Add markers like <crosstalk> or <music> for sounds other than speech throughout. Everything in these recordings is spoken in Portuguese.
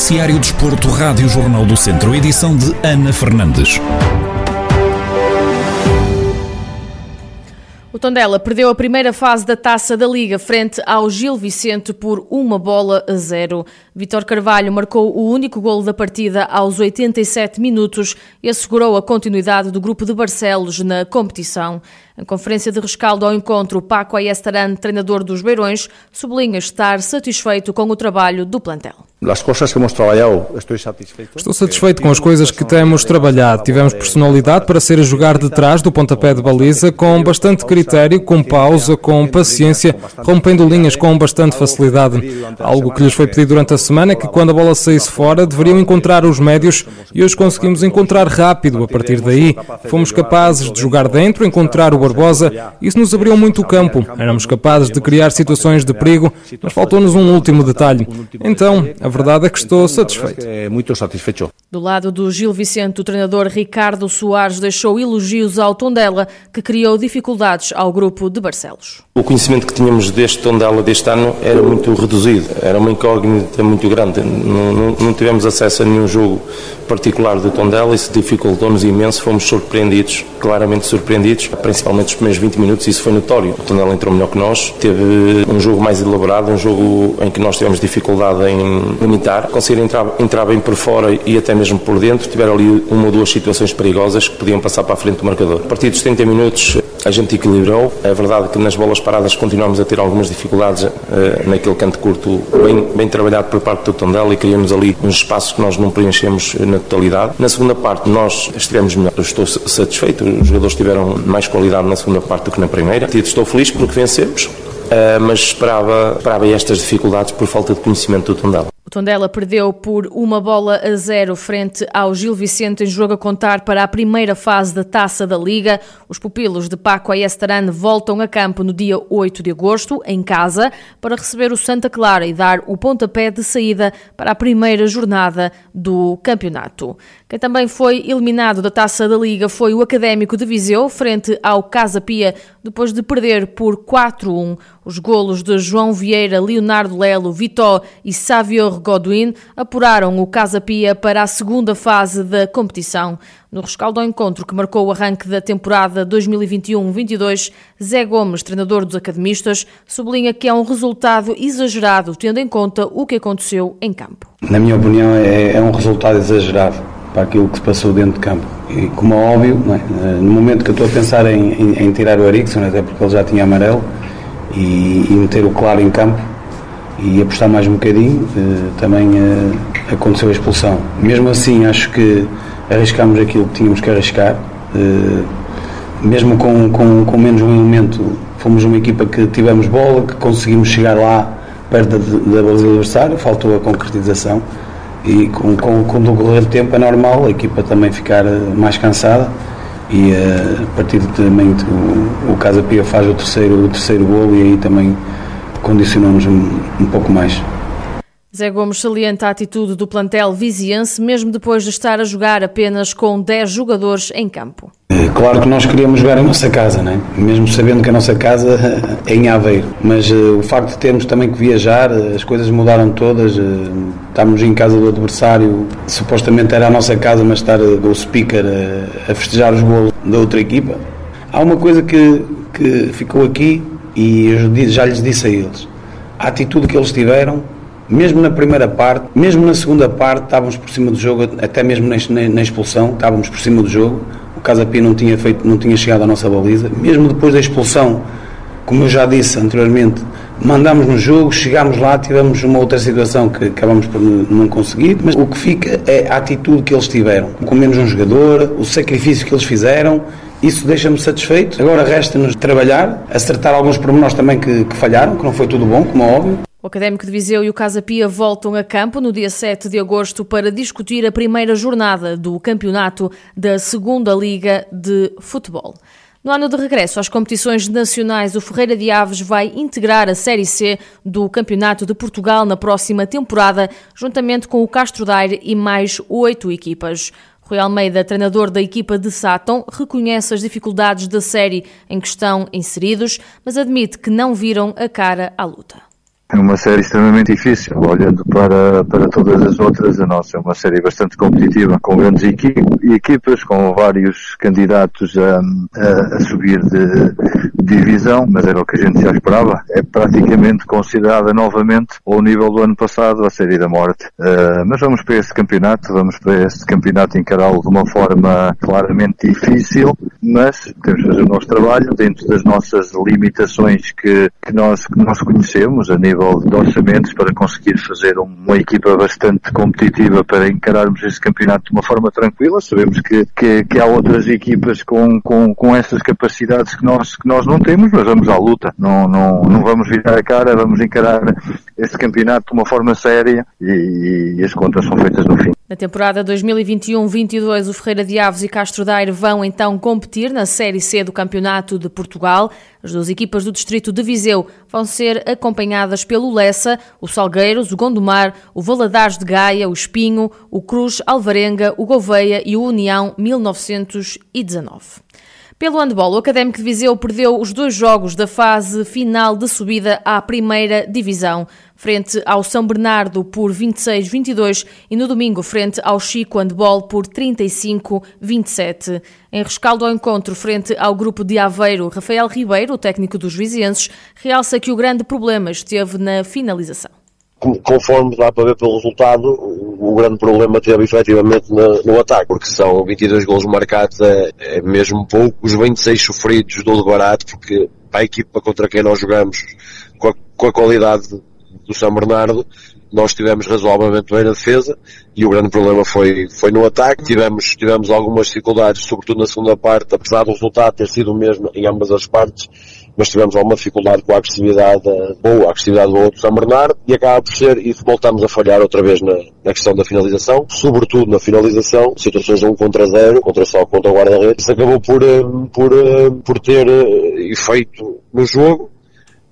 Noticiário Desporto, Rádio Jornal do Centro, edição de Ana Fernandes. O Tondela perdeu a primeira fase da Taça da Liga frente ao Gil Vicente por uma bola a zero. Vitor Carvalho marcou o único golo da partida aos 87 minutos e assegurou a continuidade do grupo de Barcelos na competição. Em conferência de rescaldo ao encontro, Paco Ayestaran, treinador dos Beirões, sublinha estar satisfeito com o trabalho do plantel. Estou satisfeito com as coisas que temos trabalhado. Tivemos personalidade para ser a jogar de trás do pontapé de baliza com bastante critério, com pausa, com paciência, rompendo linhas com bastante facilidade. Algo que lhes foi pedido durante a semana é que quando a bola saísse fora deveriam encontrar os médios e hoje conseguimos encontrar rápido. A partir daí, fomos capazes de jogar dentro, encontrar o Barbosa. Isso nos abriu muito o campo. Éramos capazes de criar situações de perigo, mas faltou-nos um último detalhe. Então, a verdade é que estou satisfeito. Muito satisfeito. Do lado do Gil Vicente, o treinador Ricardo Soares deixou elogios ao Tondela, que criou dificuldades ao grupo de Barcelos. O conhecimento que tínhamos deste Tondela deste ano era muito reduzido, era uma incógnita muito grande. Não, não, não tivemos acesso a nenhum jogo particular do Tondela, isso dificultou-nos imenso, fomos surpreendidos, claramente surpreendidos, principalmente os primeiros 20 minutos, isso foi notório. O Tondela entrou melhor que nós, teve um jogo mais elaborado, um jogo em que nós tivemos dificuldade em limitar, conseguiram entrar, entrar bem por fora e até mesmo por dentro, tiveram ali uma ou duas situações perigosas que podiam passar para a frente do marcador. A partir dos 30 minutos a gente equilibrou, é verdade que nas bolas paradas a ter algumas dificuldades uh, naquele canto curto, bem, bem trabalhado por parte do Tondela e criamos ali uns espaços que nós não preenchemos na totalidade. Na segunda parte nós estivemos melhor, eu estou satisfeito, os jogadores tiveram mais qualidade na segunda parte do que na primeira. Estou feliz porque vencemos, uh, mas esperava, esperava estas dificuldades por falta de conhecimento do Tondela. O Tondela perdeu por uma bola a zero frente ao Gil Vicente em jogo a contar para a primeira fase da Taça da Liga. Os pupilos de Paco Ayestaran voltam a campo no dia 8 de agosto, em casa, para receber o Santa Clara e dar o pontapé de saída para a primeira jornada do campeonato. Quem também foi eliminado da Taça da Liga foi o Académico de Viseu, frente ao Casa Pia, depois de perder por 4-1. Os golos de João Vieira, Leonardo Lelo, Vitó e Savio Godwin apuraram o Casa Pia para a segunda fase da competição. No rescaldo ao encontro que marcou o arranque da temporada 2021-22, Zé Gomes, treinador dos academistas, sublinha que é um resultado exagerado, tendo em conta o que aconteceu em campo. Na minha opinião, é, é um resultado exagerado para aquilo que se passou dentro de campo. E como é óbvio, é? no momento que eu estou a pensar em, em, em tirar o Ericsson, até porque ele já tinha amarelo, e, e meter o claro em campo, e apostar mais um bocadinho, eh, também eh, aconteceu a expulsão. Mesmo assim, acho que arriscámos aquilo que tínhamos que arriscar, eh, mesmo com, com, com menos um elemento, fomos uma equipa que tivemos bola, que conseguimos chegar lá perto da, baliza do adversário, faltou a concretização. E com, com, com o decorrer do tempo é normal a equipa também ficar mais cansada. E a partir de também o, o Casa Pia faz o terceiro, o terceiro golo e aí também condicionamos um, um pouco mais. Zé Gomes salienta a atitude do plantel viziense, mesmo depois de estar a jogar apenas com 10 jogadores em campo. É claro que nós queríamos jogar em nossa casa, né? mesmo sabendo que a nossa casa <laughs> é em Aveiro, mas uh, o facto de termos também que viajar, uh, as coisas mudaram todas. Uh, estávamos em casa do adversário, supostamente era a nossa casa, mas estar o speaker a festejar os golos da outra equipa. Há uma coisa que, que ficou aqui e eu já lhes disse a eles: a atitude que eles tiveram, mesmo na primeira parte, mesmo na segunda parte, estávamos por cima do jogo, até mesmo na, na expulsão, estávamos por cima do jogo. O Casa Pia não tinha, feito, não tinha chegado à nossa baliza, mesmo depois da expulsão, como eu já disse anteriormente, mandámos no jogo, chegámos lá, tivemos uma outra situação que acabamos por não conseguir, mas o que fica é a atitude que eles tiveram, com menos um jogador, o sacrifício que eles fizeram isso deixa-me satisfeito. Agora resta-nos trabalhar, acertar alguns pormenores também que, que falharam, que não foi tudo bom, como é óbvio. O Académico de Viseu e o Casa Pia voltam a campo no dia 7 de agosto para discutir a primeira jornada do campeonato da Segunda Liga de Futebol. No ano de regresso às competições nacionais, o Ferreira de Aves vai integrar a Série C do Campeonato de Portugal na próxima temporada, juntamente com o Castro Daire e mais oito equipas. Rui Almeida, treinador da equipa de Sátão, reconhece as dificuldades da série em que estão inseridos, mas admite que não viram a cara à luta. É uma série extremamente difícil, olhando para, para todas as outras, a nossa é uma série bastante competitiva, com grandes equipas, com vários candidatos a, a, a subir de, divisão, mas era o que a gente já esperava. É praticamente considerada novamente ao nível do ano passado, a série da morte. Uh, mas vamos para esse campeonato, vamos para esse campeonato encará-lo de uma forma claramente difícil, mas temos de fazer o nosso trabalho dentro das nossas limitações que, que, nós, que nós conhecemos a nível de orçamentos para conseguir fazer uma equipa bastante competitiva para encararmos esse campeonato de uma forma tranquila. Sabemos que, que, que há outras equipas com, com, com essas capacidades que nós, que nós não temos, mas vamos à luta. Não, não, não vamos virar a cara, vamos encarar este campeonato de uma forma séria e, e as contas são feitas no fim. Na temporada 2021-22, o Ferreira de Aves e Castro Daire vão então competir na Série C do Campeonato de Portugal. As duas equipas do Distrito de Viseu vão ser acompanhadas pelo Lessa, o Salgueiros, o Gondomar, o Valadares de Gaia, o Espinho, o Cruz, Alvarenga, o Gouveia e o União 1919. Pelo handball, o Académico de Viseu perdeu os dois jogos da fase final de subida à primeira divisão, frente ao São Bernardo por 26-22 e no domingo frente ao Chico Handball por 35-27. Em rescaldo ao encontro frente ao grupo de Aveiro, Rafael Ribeiro, o técnico dos vizienses, realça que o grande problema esteve na finalização conforme dá para ver pelo resultado, o, grande problema teve efetivamente no, no, ataque, porque são 22 gols marcados, é, é mesmo pouco, os 26 sofridos do barato, porque para a equipa contra quem nós jogamos, com a, com a qualidade do São Bernardo, nós tivemos razoavelmente bem na defesa e o grande problema foi, foi no ataque. Tivemos, tivemos algumas dificuldades, sobretudo na segunda parte, apesar do resultado ter sido o mesmo em ambas as partes mas tivemos alguma dificuldade com a agressividade boa, a agressividade boa do São Bernardo e acaba por ser, e voltamos a falhar outra vez na, na questão da finalização, sobretudo na finalização, situações 1 contra 0, contra só contra o guarda-redes, acabou por, eh, por, eh, por ter eh, efeito no jogo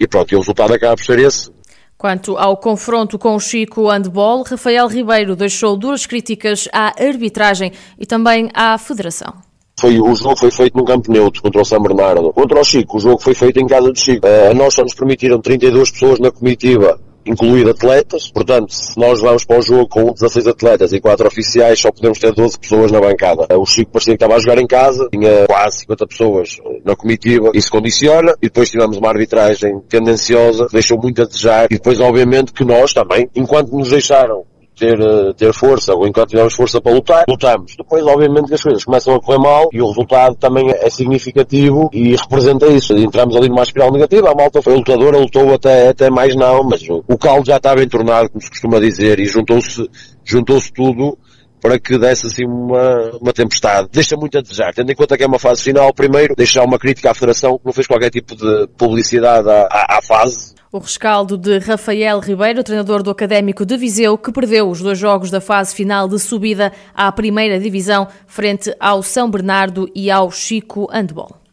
e pronto, e o resultado acaba por ser esse. Quanto ao confronto com o Chico Handball, Rafael Ribeiro deixou duras críticas à arbitragem e também à Federação. Foi, o jogo foi feito num campo neutro contra o São Bernardo. Contra o Chico, o jogo foi feito em casa do Chico. Uh, a nós só nos permitiram 32 pessoas na comitiva incluir atletas, portanto, se nós vamos para o jogo com 16 atletas e 4 oficiais, só podemos ter 12 pessoas na bancada. O Chico parecia que estava a jogar em casa, tinha quase 50 pessoas na comitiva, isso condiciona, e depois tivemos uma arbitragem tendenciosa, deixou muito a desejar, e depois obviamente que nós também, enquanto nos deixaram ter, eh, ter força, ou enquanto tivermos força para lutar, lutamos. Depois, obviamente, que as coisas começam a correr mal e o resultado também é significativo e representa isso. Entramos ali numa espiral negativa, a malta foi lutadora, lutou até, até mais não, mas o, o caldo já estava entornado, como se costuma dizer, e juntou-se, juntou-se tudo para que desse assim uma, uma tempestade. Deixa muito a desejar, tendo em conta que é uma fase final, primeiro, deixar uma crítica à Federação que não fez qualquer tipo de publicidade à, à, à fase, o rescaldo de Rafael Ribeiro, treinador do Académico de Viseu, que perdeu os dois jogos da fase final de subida à primeira divisão frente ao São Bernardo e ao Chico Handball.